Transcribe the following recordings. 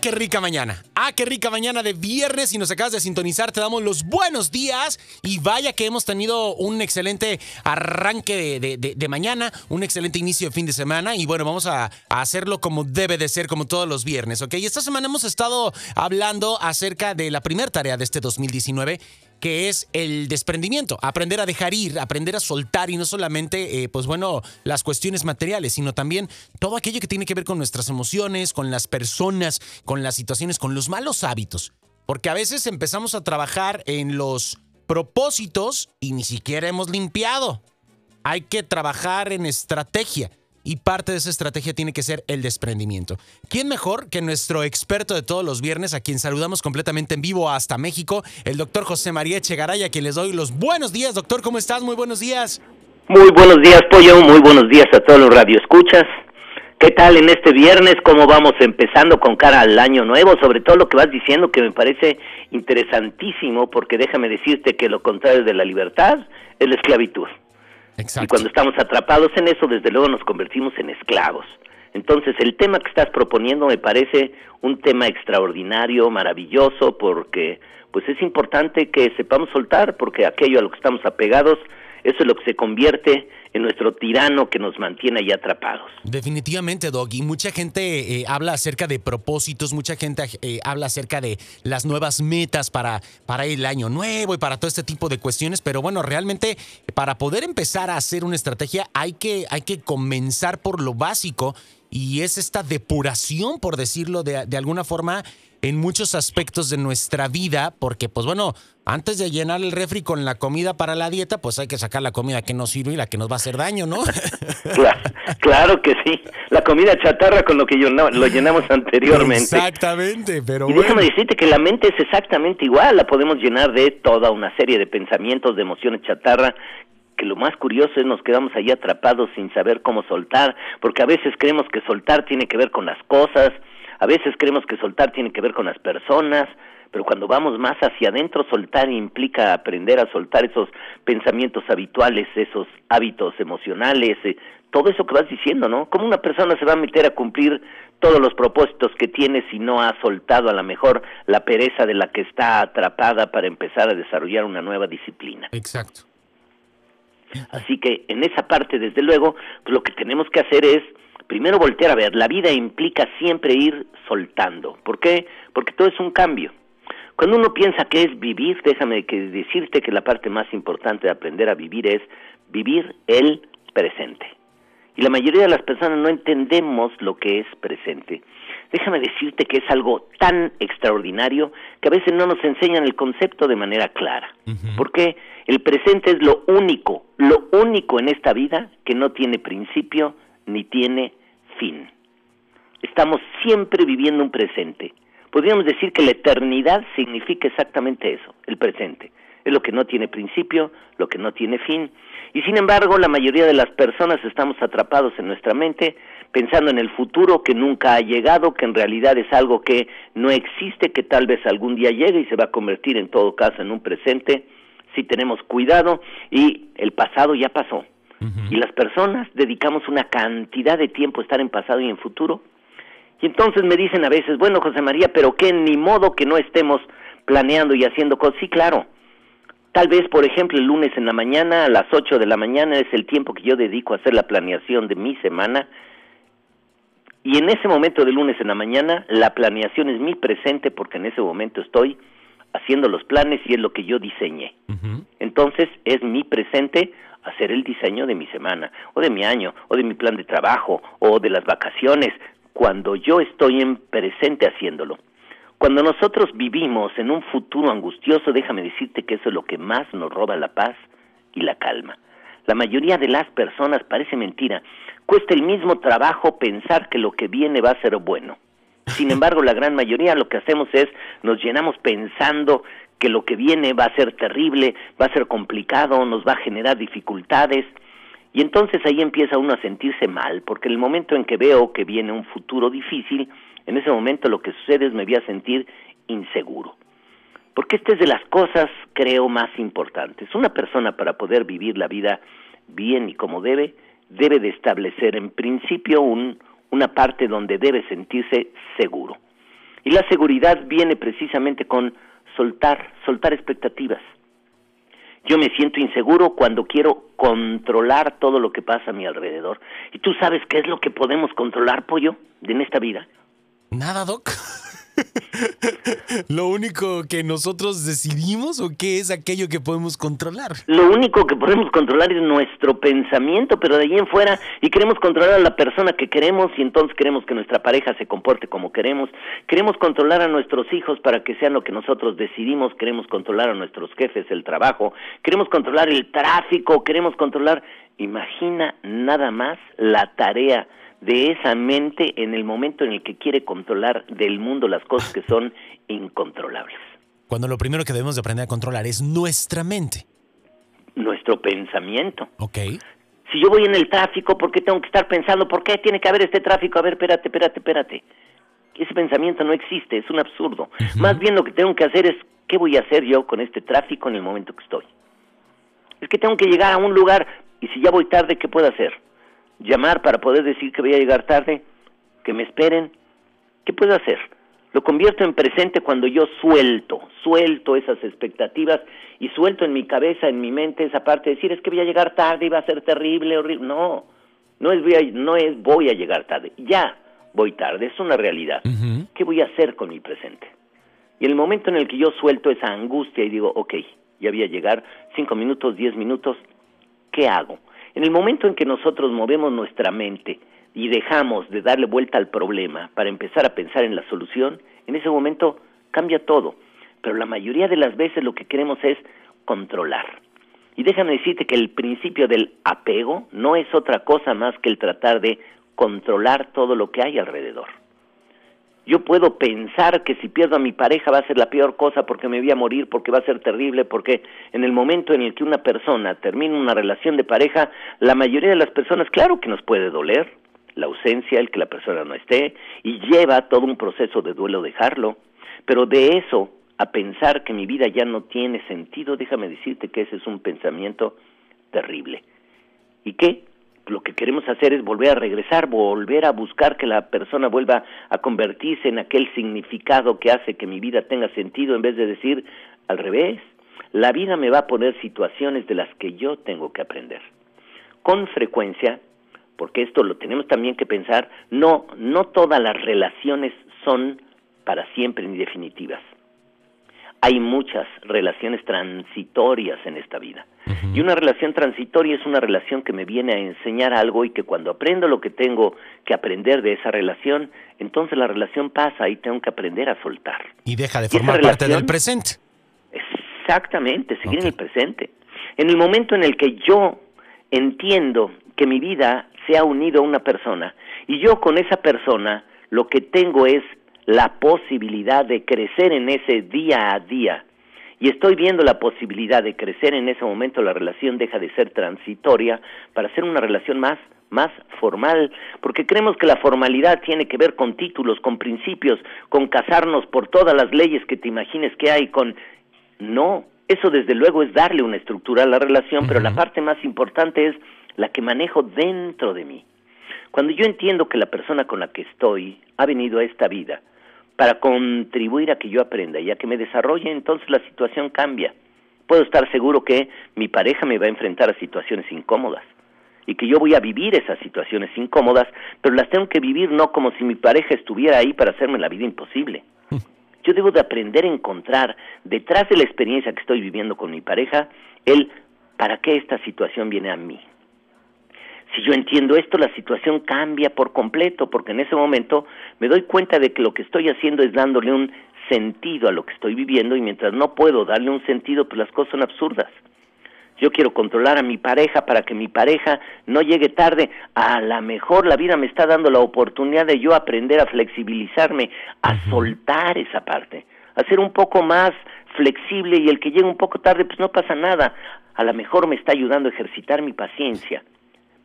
Qué rica mañana. Ah, qué rica mañana de viernes. Si nos acabas de sintonizar, te damos los buenos días. Y vaya que hemos tenido un excelente arranque de, mañana, un excelente inicio de fin de semana. Y bueno, vamos a, hacerlo como debe de ser, como todos los viernes, ¿ok? Esta semana hemos estado hablando acerca de la primera tarea de este 2019 que es el desprendimiento, aprender a dejar ir, aprender a soltar y no solamente, eh, pues bueno, las cuestiones materiales, sino también todo aquello que tiene que ver con nuestras emociones, con las personas, con las situaciones, con los malos hábitos. Porque a veces empezamos a trabajar en los propósitos y ni siquiera hemos limpiado. Hay que trabajar en estrategia. Y parte de esa estrategia tiene que ser el desprendimiento. ¿Quién mejor que nuestro experto de todos los viernes, a quien saludamos completamente en vivo hasta México, el doctor José María Echegaray, a quien les doy los buenos días. Doctor, ¿cómo estás? Muy buenos días. Muy buenos días, Pollo. Muy buenos días a todos los radioescuchas. ¿Qué tal en este viernes? ¿Cómo vamos empezando con cara al año nuevo? Sobre todo lo que vas diciendo que me parece interesantísimo porque déjame decirte que lo contrario de la libertad es la esclavitud. Y cuando estamos atrapados en eso, desde luego nos convertimos en esclavos. Entonces, el tema que estás proponiendo me parece un tema extraordinario, maravilloso, porque pues es importante que sepamos soltar, porque aquello a lo que estamos apegados, eso es lo que se convierte nuestro tirano que nos mantiene ahí atrapados. Definitivamente, Dog. Y mucha gente eh, habla acerca de propósitos, mucha gente eh, habla acerca de las nuevas metas para, para el año nuevo y para todo este tipo de cuestiones. Pero bueno, realmente para poder empezar a hacer una estrategia hay que, hay que comenzar por lo básico y es esta depuración, por decirlo de, de alguna forma, en muchos aspectos de nuestra vida, porque pues bueno, antes de llenar el refri con la comida para la dieta, pues hay que sacar la comida que nos sirve y la que nos va a hacer daño, ¿no? Claro, claro que sí. La comida chatarra con lo que yo no- lo llenamos anteriormente. Exactamente, pero Y bueno. déjame decirte que la mente es exactamente igual, la podemos llenar de toda una serie de pensamientos, de emociones chatarra, que lo más curioso es nos quedamos ahí atrapados sin saber cómo soltar, porque a veces creemos que soltar tiene que ver con las cosas, a veces creemos que soltar tiene que ver con las personas, pero cuando vamos más hacia adentro, soltar implica aprender a soltar esos pensamientos habituales, esos hábitos emocionales, eh, todo eso que vas diciendo, ¿no? ¿Cómo una persona se va a meter a cumplir todos los propósitos que tiene si no ha soltado a lo mejor la pereza de la que está atrapada para empezar a desarrollar una nueva disciplina? Exacto. Así que en esa parte, desde luego, pues lo que tenemos que hacer es primero voltear a ver, la vida implica siempre ir soltando. ¿Por qué? Porque todo es un cambio. Cuando uno piensa que es vivir, déjame que decirte que la parte más importante de aprender a vivir es vivir el presente. Y la mayoría de las personas no entendemos lo que es presente. Déjame decirte que es algo tan extraordinario que a veces no nos enseñan el concepto de manera clara. Porque el presente es lo único, lo único en esta vida que no tiene principio ni tiene fin. Estamos siempre viviendo un presente. Podríamos decir que la eternidad significa exactamente eso, el presente. Es lo que no tiene principio, lo que no tiene fin. Y sin embargo, la mayoría de las personas estamos atrapados en nuestra mente pensando en el futuro que nunca ha llegado, que en realidad es algo que no existe, que tal vez algún día llegue y se va a convertir en todo caso en un presente si tenemos cuidado y el pasado ya pasó. Y las personas dedicamos una cantidad de tiempo a estar en pasado y en futuro. Y entonces me dicen a veces, bueno, José María, pero que ni modo que no estemos planeando y haciendo cosas. Sí, claro. Tal vez, por ejemplo, el lunes en la mañana, a las 8 de la mañana, es el tiempo que yo dedico a hacer la planeación de mi semana. Y en ese momento de lunes en la mañana, la planeación es mi presente porque en ese momento estoy haciendo los planes y es lo que yo diseñé. Entonces es mi presente hacer el diseño de mi semana, o de mi año, o de mi plan de trabajo, o de las vacaciones, cuando yo estoy en presente haciéndolo. Cuando nosotros vivimos en un futuro angustioso, déjame decirte que eso es lo que más nos roba la paz y la calma. La mayoría de las personas, parece mentira, cuesta el mismo trabajo pensar que lo que viene va a ser bueno. Sin embargo, la gran mayoría lo que hacemos es nos llenamos pensando que lo que viene va a ser terrible, va a ser complicado, nos va a generar dificultades. Y entonces ahí empieza uno a sentirse mal, porque en el momento en que veo que viene un futuro difícil, en ese momento lo que sucede es me voy a sentir inseguro. Porque esta es de las cosas, creo, más importantes. Una persona para poder vivir la vida bien y como debe, debe de establecer en principio un, una parte donde debe sentirse seguro. Y la seguridad viene precisamente con soltar, soltar expectativas. Yo me siento inseguro cuando quiero controlar todo lo que pasa a mi alrededor. ¿Y tú sabes qué es lo que podemos controlar, pollo, en esta vida? Nada, Doc. ¿Lo único que nosotros decidimos o qué es aquello que podemos controlar? Lo único que podemos controlar es nuestro pensamiento, pero de ahí en fuera, y queremos controlar a la persona que queremos, y entonces queremos que nuestra pareja se comporte como queremos, queremos controlar a nuestros hijos para que sean lo que nosotros decidimos, queremos controlar a nuestros jefes el trabajo, queremos controlar el tráfico, queremos controlar, imagina nada más la tarea de esa mente en el momento en el que quiere controlar del mundo las cosas que son incontrolables. Cuando lo primero que debemos de aprender a controlar es nuestra mente. Nuestro pensamiento. Ok. Si yo voy en el tráfico, ¿por qué tengo que estar pensando, por qué tiene que haber este tráfico? A ver, espérate, espérate, espérate. Ese pensamiento no existe, es un absurdo. Más bien lo que tengo que hacer es, ¿qué voy a hacer yo con este tráfico en el momento que estoy? Es que tengo que llegar a un lugar y si ya voy tarde, ¿qué puedo hacer? Llamar para poder decir que voy a llegar tarde, que me esperen. ¿Qué puedo hacer? Lo convierto en presente cuando yo suelto, suelto esas expectativas y suelto en mi cabeza, en mi mente esa parte de decir es que voy a llegar tarde y va a ser terrible, horrible. No, no es voy a, no es voy a llegar tarde, ya voy tarde, es una realidad. ¿Qué voy a hacer con mi presente? Y el momento en el que yo suelto esa angustia y digo, ok, ya voy a llegar, cinco minutos, diez minutos, ¿qué hago? En el momento en que nosotros movemos nuestra mente y dejamos de darle vuelta al problema para empezar a pensar en la solución, en ese momento cambia todo. Pero la mayoría de las veces lo que queremos es controlar. Y déjame decirte que el principio del apego no es otra cosa más que el tratar de controlar todo lo que hay alrededor. Yo puedo pensar que si pierdo a mi pareja va a ser la peor cosa porque me voy a morir, porque va a ser terrible, porque en el momento en el que una persona termina una relación de pareja, la mayoría de las personas, claro que nos puede doler la ausencia, el que la persona no esté, y lleva todo un proceso de duelo dejarlo, pero de eso a pensar que mi vida ya no tiene sentido, déjame decirte que ese es un pensamiento terrible. ¿Y qué? Lo que queremos hacer es volver a regresar, volver a buscar que la persona vuelva a convertirse en aquel significado que hace que mi vida tenga sentido en vez de decir al revés. La vida me va a poner situaciones de las que yo tengo que aprender. Con frecuencia, porque esto lo tenemos también que pensar, no, no todas las relaciones son para siempre ni definitivas hay muchas relaciones transitorias en esta vida. Y una relación transitoria es una relación que me viene a enseñar algo y que cuando aprendo lo que tengo que aprender de esa relación, entonces la relación pasa y tengo que aprender a soltar. Y deja de formar parte del presente. Exactamente, seguir en el presente. En el momento en el que yo entiendo que mi vida se ha unido a una persona y yo con esa persona lo que tengo es la posibilidad de crecer en ese día a día y estoy viendo la posibilidad de crecer en ese momento, la relación deja de ser transitoria para ser una relación más más formal, porque creemos que la formalidad tiene que ver con títulos, con principios, con casarnos por todas las leyes que te imagines que hay, con no, eso desde luego es darle una estructura a la relación, pero la parte más importante es la que manejo dentro de mí. Cuando yo entiendo que la persona con la que estoy ha venido a esta vida para contribuir a que yo aprenda y a que me desarrolle, entonces la situación cambia. Puedo estar seguro que mi pareja me va a enfrentar a situaciones incómodas y que yo voy a vivir esas situaciones incómodas, pero las tengo que vivir no como si mi pareja estuviera ahí para hacerme la vida imposible. Yo debo de aprender a encontrar detrás de la experiencia que estoy viviendo con mi pareja el para qué esta situación viene a mí. Si yo entiendo esto, la situación cambia por completo, porque en ese momento me doy cuenta de que lo que estoy haciendo es dándole un sentido a lo que estoy viviendo y mientras no puedo darle un sentido, pues las cosas son absurdas. Yo quiero controlar a mi pareja para que mi pareja no llegue tarde. A lo mejor la vida me está dando la oportunidad de yo aprender a flexibilizarme, a soltar esa parte, a ser un poco más flexible y el que llegue un poco tarde, pues no pasa nada. A lo mejor me está ayudando a ejercitar mi paciencia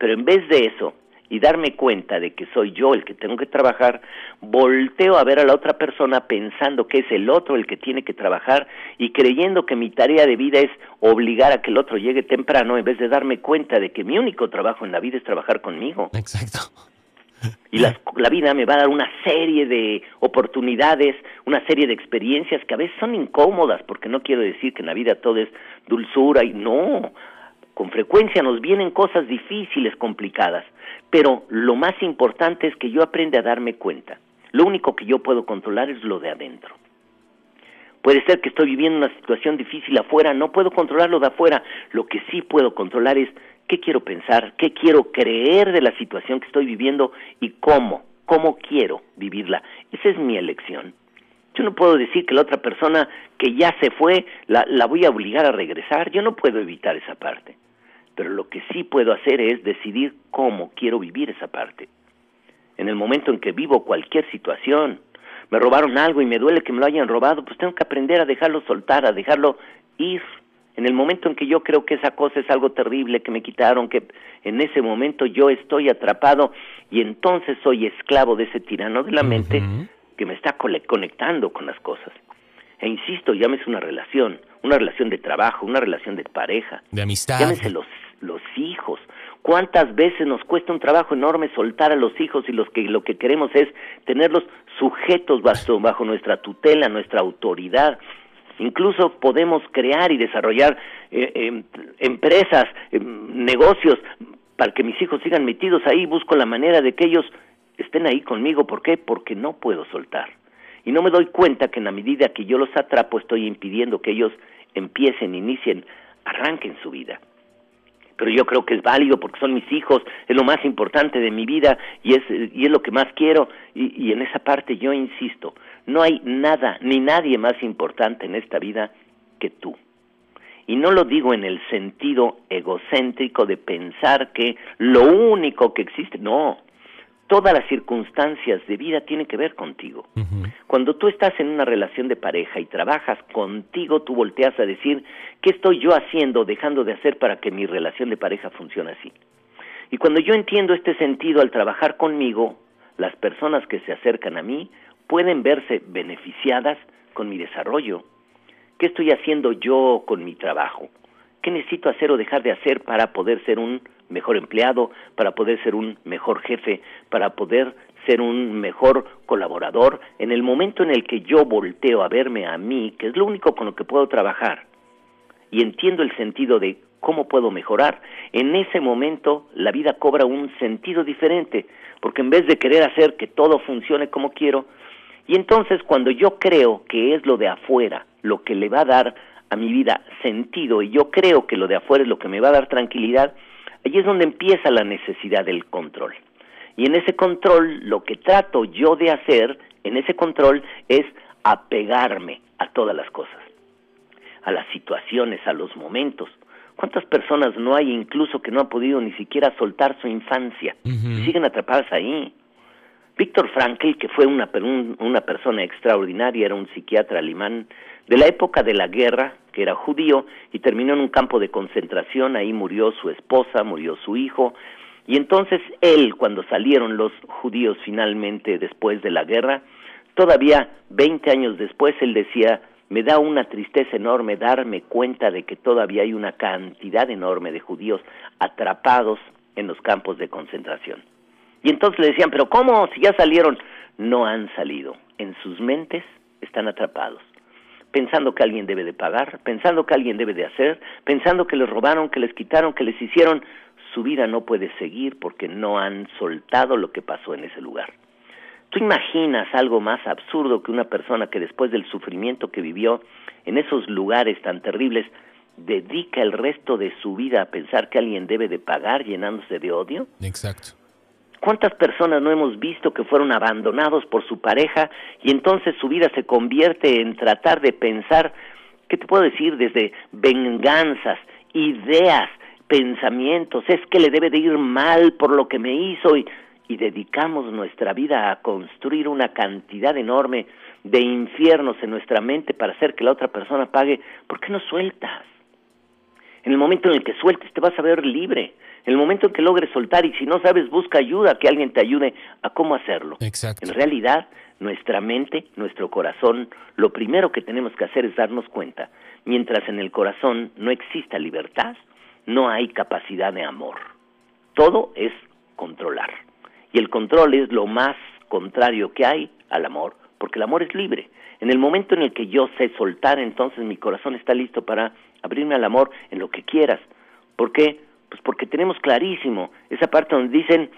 Pero en vez de eso, y darme cuenta de que soy yo el que tengo que trabajar, volteo a ver a la otra persona pensando que es el otro el que tiene que trabajar y creyendo que mi tarea de vida es obligar a que el otro llegue temprano en vez de darme cuenta de que mi único trabajo en la vida es trabajar conmigo. Exacto. Y la, la, vida me va a dar una serie de oportunidades, una serie de experiencias que a veces son incómodas, porque no quiero decir que en la vida todo es dulzura y no, con frecuencia nos vienen cosas difíciles, complicadas, pero lo más importante es que yo aprenda a darme cuenta. Lo único que yo puedo controlar es lo de adentro. Puede ser que estoy viviendo una situación difícil afuera, no puedo controlar lo de afuera. Lo que sí puedo controlar es qué quiero pensar, qué quiero creer de la situación que estoy viviendo y cómo, cómo quiero vivirla. Esa es mi elección. Yo no puedo decir que la otra persona que ya se fue la, la voy a obligar a regresar. Yo no puedo evitar esa parte pero lo que sí puedo hacer es decidir cómo quiero vivir esa parte. En el momento en que vivo cualquier situación, me robaron algo y me duele que me lo hayan robado, pues tengo que aprender a dejarlo soltar, a dejarlo ir. En el momento en que yo creo que esa cosa es algo terrible, que me quitaron, que en ese momento yo estoy atrapado y entonces soy esclavo de ese tirano de la mente que me está conectando con las cosas. E insisto, llámese una relación, una relación de trabajo, una relación de pareja. De amistad. Llámese los los hijos. ¿Cuántas veces nos cuesta un trabajo enorme soltar a los hijos y los que lo que queremos es tenerlos sujetos bajo, bajo nuestra tutela, nuestra autoridad? Incluso podemos crear y desarrollar eh, em, empresas, em, negocios para que mis hijos sigan metidos ahí. Busco la manera de que ellos estén ahí conmigo. ¿Por qué? Porque no puedo soltar. Y no me doy cuenta que en la medida que yo los atrapo estoy impidiendo que ellos empiecen, inicien, arranquen su vida pero yo creo que es válido porque son mis hijos, es lo más importante de mi vida y es, y es lo que más quiero. Y, y en esa parte yo insisto, no hay nada ni nadie más importante en esta vida que tú. Y no lo digo en el sentido egocéntrico de pensar que lo único que existe, no, todas las circunstancias de vida tienen que ver contigo. Cuando tú estás en una relación de pareja y trabajas contigo, tú volteas a decir, ¿qué estoy yo haciendo, dejando de hacer para que mi relación de pareja funcione así? Y cuando yo entiendo este sentido al trabajar conmigo, las personas que se acercan a mí pueden verse beneficiadas con mi desarrollo. ¿Qué estoy haciendo yo con mi trabajo? ¿Qué necesito hacer o dejar de hacer para poder ser un mejor empleado, para poder ser un mejor jefe, para poder ser un mejor colaborador, en el momento en el que yo volteo a verme a mí, que es lo único con lo que puedo trabajar, y entiendo el sentido de cómo puedo mejorar, en ese momento la vida cobra un sentido diferente, porque en vez de querer hacer que todo funcione como quiero, y entonces cuando yo creo que es lo de afuera lo que le va a dar a mi vida sentido, y yo creo que lo de afuera es lo que me va a dar tranquilidad, Allí es donde empieza la necesidad del control. Y en ese control, lo que trato yo de hacer, en ese control, es apegarme a todas las cosas, a las situaciones, a los momentos. ¿Cuántas personas no hay incluso que no han podido ni siquiera soltar su infancia? y siguen atrapadas ahí. Víctor Frankl, que fue una, una persona extraordinaria, era un psiquiatra alemán de la época de la guerra, que era judío, y terminó en un campo de concentración, ahí murió su esposa, murió su hijo, y entonces él, cuando salieron los judíos finalmente después de la guerra, todavía 20 años después, él decía, me da una tristeza enorme darme cuenta de que todavía hay una cantidad enorme de judíos atrapados en los campos de concentración. Y entonces le decían, pero ¿cómo? Si ya salieron. No han salido. En sus mentes están atrapados pensando que alguien debe de pagar, pensando que alguien debe de hacer, pensando que les robaron, que les quitaron, que les hicieron, su vida no puede seguir porque no han soltado lo que pasó en ese lugar. ¿Tú imaginas algo más absurdo que una persona que después del sufrimiento que vivió en esos lugares tan terribles dedica el resto de su vida a pensar que alguien debe de pagar llenándose de odio? Exacto. ¿Cuántas personas no hemos visto que fueron abandonados por su pareja y entonces su vida se convierte en tratar de pensar, ¿qué te puedo decir? Desde venganzas, ideas, pensamientos, es que le debe de ir mal por lo que me hizo y, y dedicamos nuestra vida a construir una cantidad enorme de infiernos en nuestra mente para hacer que la otra persona pague, ¿por qué no sueltas? En el momento en el que sueltes te vas a ver libre, el momento en que logres soltar y si no sabes, busca ayuda, que alguien te ayude a cómo hacerlo. Exacto. En realidad, nuestra mente, nuestro corazón, lo primero que tenemos que hacer es darnos cuenta. Mientras en el corazón no exista libertad, no hay capacidad de amor. Todo es controlar. Y el control es lo más contrario que hay al amor, porque el amor es libre. En el momento en el que yo sé soltar, entonces mi corazón está listo para abrirme al amor en lo que quieras. ¿Por qué? Pues porque tenemos clarísimo esa parte donde dicen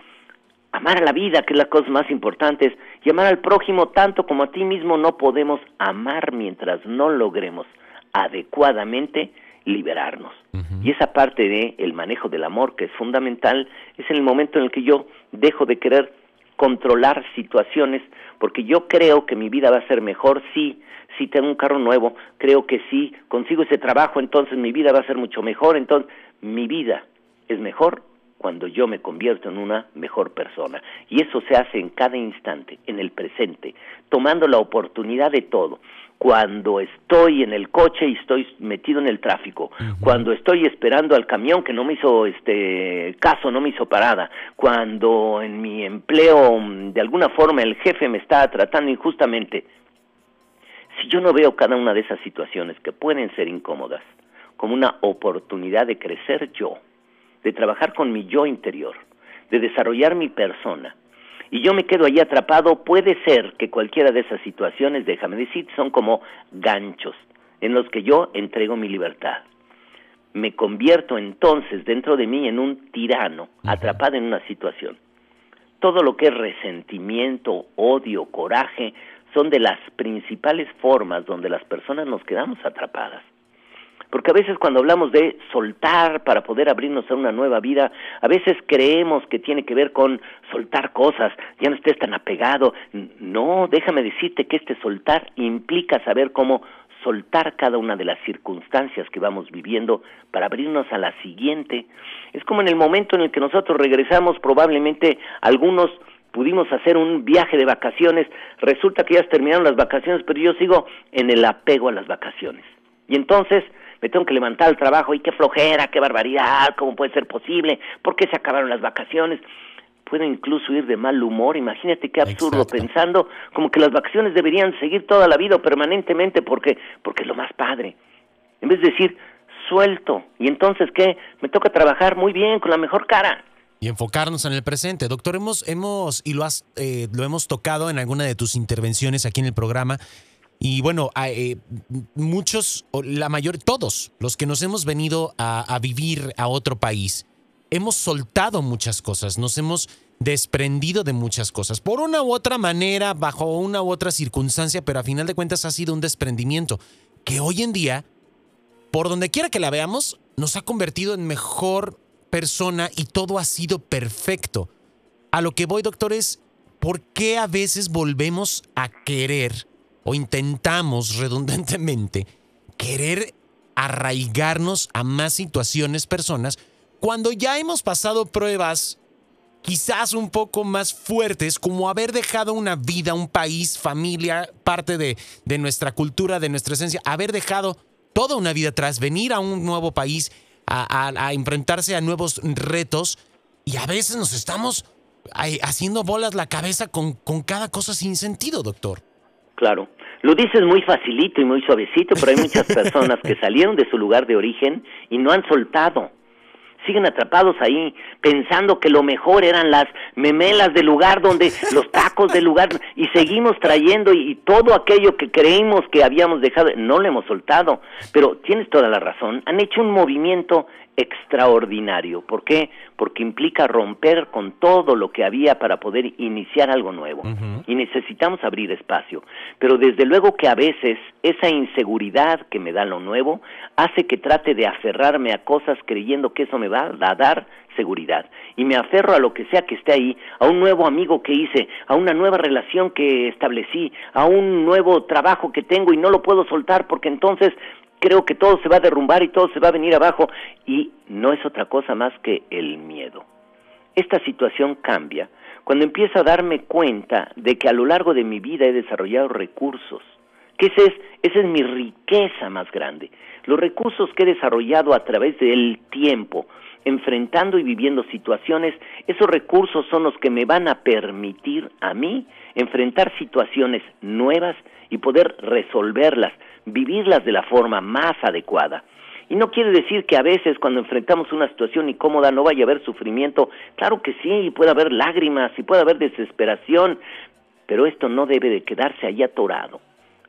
amar a la vida, que es la cosa más importante, y amar al prójimo tanto como a ti mismo no podemos amar mientras no logremos adecuadamente liberarnos. Y esa parte de el manejo del amor que es fundamental es en el momento en el que yo dejo de querer controlar situaciones porque yo creo que mi vida va a ser mejor si si tengo un carro nuevo, creo que si consigo ese trabajo, entonces mi vida va a ser mucho mejor, entonces mi vida es mejor cuando yo me convierto en una mejor persona. Y eso se hace en cada instante, en el presente, tomando la oportunidad de todo. Cuando estoy en el coche y estoy metido en el tráfico, cuando estoy esperando al camión que no me hizo este caso, no me hizo parada, cuando en mi empleo de alguna forma el jefe me está tratando injustamente, si yo no veo cada una de esas situaciones que pueden ser incómodas como una oportunidad de crecer yo, de trabajar con mi yo interior, de desarrollar mi persona, y yo me quedo ahí atrapado, puede ser que cualquiera de esas situaciones, déjame decir, son como ganchos en los que yo entrego mi libertad. Me convierto entonces dentro de mí en un tirano, atrapado en una situación. Todo lo que es resentimiento, odio, coraje, son de las principales formas donde las personas nos quedamos atrapadas. Porque a veces cuando hablamos de soltar para poder abrirnos a una nueva vida, a veces creemos que tiene que ver con soltar cosas, ya no estés tan apegado. No, déjame decirte que este soltar implica saber cómo soltar cada una de las circunstancias que vamos viviendo para abrirnos a la siguiente. Es como en el momento en el que nosotros regresamos, probablemente algunos pudimos hacer un viaje de vacaciones, resulta que ya terminaron las vacaciones, pero yo sigo en el apego a las vacaciones. Y entonces me tengo que levantar al trabajo y qué flojera, qué barbaridad, cómo puede ser posible, por qué se acabaron las vacaciones. Puedo incluso ir de mal humor, imagínate qué absurdo pensando como que las vacaciones deberían seguir toda la vida o permanentemente porque porque es lo más padre. En vez de decir suelto y entonces qué, me toca trabajar muy bien con la mejor cara y enfocarnos en el presente. Doctor, hemos, hemos y lo, has, eh, lo hemos tocado en alguna de tus intervenciones aquí en el programa. Y bueno, eh, muchos, la mayor, todos los que nos hemos venido a, a, vivir a otro país, hemos soltado muchas cosas, nos hemos desprendido de muchas cosas, por una u otra manera, bajo una u otra circunstancia, pero a final de cuentas ha sido un desprendimiento que hoy en día, por donde quiera que la veamos, nos ha convertido en mejor persona y todo ha sido perfecto. A lo que voy, doctor, es por qué a veces volvemos a querer o intentamos redundantemente querer arraigarnos a más situaciones, personas, cuando ya hemos pasado pruebas quizás un poco más fuertes, como haber dejado una vida, un país, familia, parte de, de nuestra cultura, de nuestra esencia, haber dejado toda una vida atrás, venir a un nuevo país a, enfrentarse a nuevos retos y a veces nos estamos haciendo bolas la cabeza con, con cada cosa sin sentido, doctor. Claro. Lo dices muy facilito y muy suavecito, pero hay muchas personas que salieron de su lugar de origen y no han soltado. Siguen atrapados ahí, pensando que lo mejor eran las memelas del lugar donde los tacos del lugar. Y seguimos trayendo y, todo aquello que creímos que habíamos dejado, no lo hemos soltado, pero tienes toda la razón, han hecho un movimiento extraordinario. ¿Por qué? Porque implica romper con todo lo que había para poder iniciar algo nuevo. Y necesitamos abrir espacio. Pero desde luego que a veces esa inseguridad que me da lo nuevo hace que trate de aferrarme a cosas creyendo que eso me va a dar seguridad. Y me aferro a lo que sea que esté ahí, a un nuevo amigo que hice, a una nueva relación que establecí, a un nuevo trabajo que tengo y no lo puedo soltar porque entonces creo que todo se va a derrumbar y todo se va a venir abajo y no es otra cosa más que el miedo. Esta situación cambia cuando empiezo a darme cuenta de que a lo largo de mi vida he desarrollado recursos, que ese es, esa es mi riqueza más grande. Los recursos que he desarrollado a través del tiempo, enfrentando y viviendo situaciones, esos recursos son los que me van a permitir a mí enfrentar situaciones nuevas y poder resolverlas, vivirlas de la forma más adecuada. Y no quiere decir que a veces cuando enfrentamos una situación incómoda no vaya a haber sufrimiento. Claro que sí, puede haber lágrimas y puede haber desesperación, pero esto no debe de quedarse ahí atorado.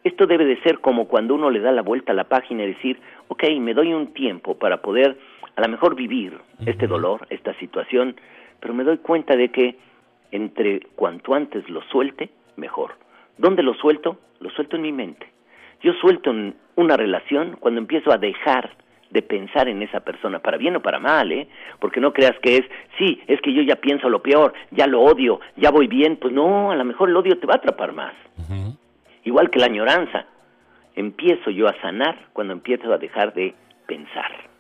Esto debe de ser como cuando uno le da la vuelta a la página y decir, ok, me doy un tiempo para poder a lo mejor vivir este dolor, esta situación, pero me doy cuenta de que entre cuanto antes lo suelte, mejor. ¿Dónde lo suelto? Lo suelto en mi mente. Yo suelto en una relación cuando empiezo a dejar de pensar en esa persona, para bien o para mal, ¿eh? Porque no creas que es, sí, es que yo ya pienso lo peor, ya lo odio, ya voy bien, pues no, a lo mejor el odio te va a atrapar más. Igual que la añoranza. Empiezo yo a sanar cuando empiezo a dejar de pensar.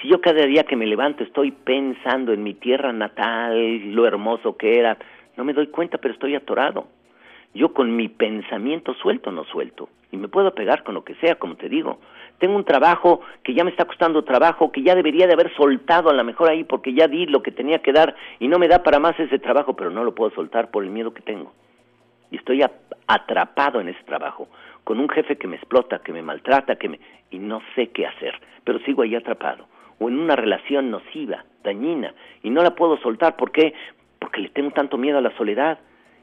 Si yo cada día que me levanto estoy pensando en mi tierra natal, lo hermoso que era, no me doy cuenta, pero estoy atorado. Yo con mi pensamiento suelto no suelto y me puedo pegar con lo que sea, como te digo. Tengo un trabajo que ya me está costando trabajo, que ya debería de haber soltado a lo mejor ahí porque ya di lo que tenía que dar y no me da para más ese trabajo, pero no lo puedo soltar por el miedo que tengo. Y estoy atrapado en ese trabajo, con un jefe que me explota, que me maltrata, que me y no sé qué hacer, pero sigo ahí atrapado o en una relación nociva, dañina y no la puedo soltar, ¿por qué? Porque le tengo tanto miedo a la soledad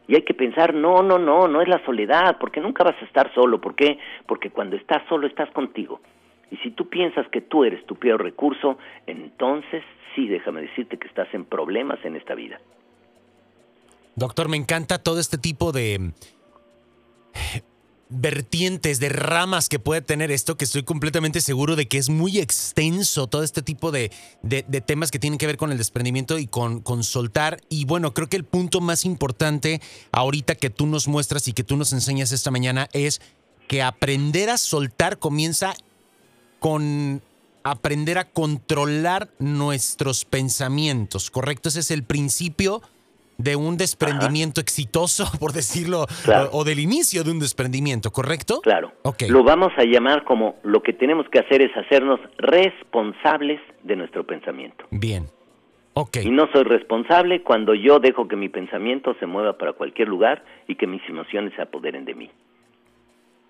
y hay que pensar, no, no, no, no es la soledad, porque nunca vas a estar solo. ¿Por qué? Porque cuando estás solo estás contigo. Y si tú piensas que tú eres tu peor recurso, entonces sí, déjame decirte que estás en problemas en esta vida. Doctor, me encanta todo este tipo de vertientes, de ramas que puede tener esto, que estoy completamente seguro de que es muy extenso todo este tipo de, temas que tienen que ver con el desprendimiento y con, con, soltar. Y bueno, creo que el punto más importante ahorita que tú nos muestras y que tú nos enseñas esta mañana es que aprender a soltar comienza con aprender a controlar nuestros pensamientos, ¿correcto? Ese es el principio de un desprendimiento exitoso, por decirlo, o, del inicio de un desprendimiento, ¿correcto? Claro. Lo vamos a llamar como lo que tenemos que hacer es hacernos responsables de nuestro pensamiento. Bien. Okay. Y no soy responsable cuando yo dejo que mi pensamiento se mueva para cualquier lugar y que mis emociones se apoderen de mí.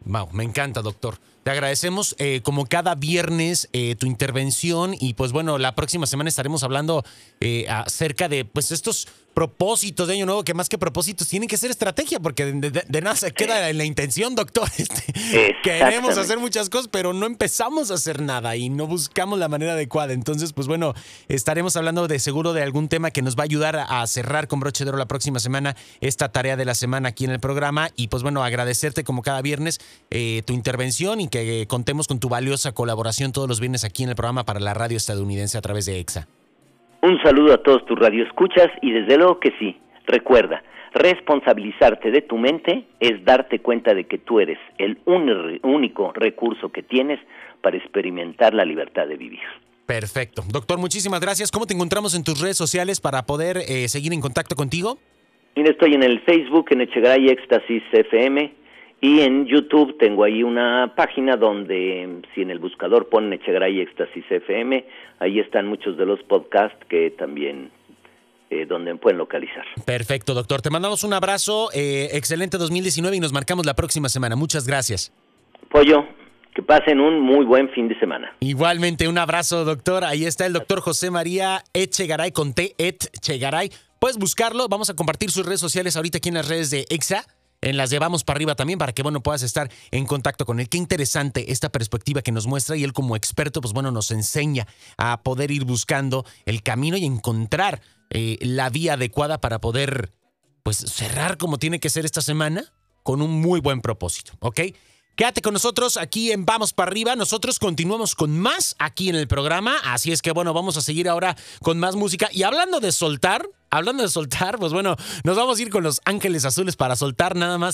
Wow, me encanta, doctor. Te agradecemos eh, como cada viernes eh, tu intervención y pues bueno, la próxima semana estaremos hablando eh, acerca de pues estos propósitos de Año Nuevo, que más que propósitos tienen que ser estrategia, porque de, nada se queda en la intención, doctor. Este, queremos hacer muchas cosas, pero no empezamos a hacer nada y no buscamos la manera adecuada. Entonces, pues bueno, estaremos hablando de seguro de algún tema que nos va a ayudar a cerrar con broche de oro la próxima semana esta tarea de la semana aquí en el programa. Y pues bueno, agradecerte como cada viernes tu intervención y que contemos con tu valiosa colaboración todos los viernes aquí en el programa para la radio estadounidense a través de EXA. Un saludo a todos tus radioescuchas y desde luego que sí, recuerda, responsabilizarte de tu mente es darte cuenta de que tú eres el único recurso que tienes para experimentar la libertad de vivir. Perfecto. Doctor, muchísimas gracias. ¿Cómo te encontramos en tus redes sociales para poder eh, seguir en contacto contigo? Mira, estoy en el Facebook, en Echegaray Éxtasis FM, y en YouTube tengo ahí una página donde, si en el buscador ponen Echegaray Éxtasis FM, ahí están muchos de los podcasts que también eh, donde pueden localizar. Perfecto, doctor. Te mandamos un abrazo. Eh, excelente 2019 y nos marcamos la próxima semana. Muchas gracias. Pollo, que pasen un muy buen fin de semana. Igualmente, un abrazo, doctor. Ahí está el doctor José María Echegaray con T. Echegaray. Puedes buscarlo. Vamos a compartir sus redes sociales ahorita aquí en las redes de EXA en las llevamos para arriba también para que, bueno, puedas estar en contacto con él. Qué interesante esta perspectiva que nos muestra y él como experto, pues bueno, nos enseña a poder ir buscando el camino y encontrar eh, la vía adecuada para poder, pues, cerrar como tiene que ser esta semana con un muy buen propósito, ¿ok? Quédate con nosotros aquí en Vamos para arriba. Nosotros continuamos con más aquí en el programa. Así es que bueno, vamos a seguir ahora con más música. Y hablando de soltar, hablando de soltar, pues bueno, nos vamos a ir con los Ángeles Azules para soltar nada más.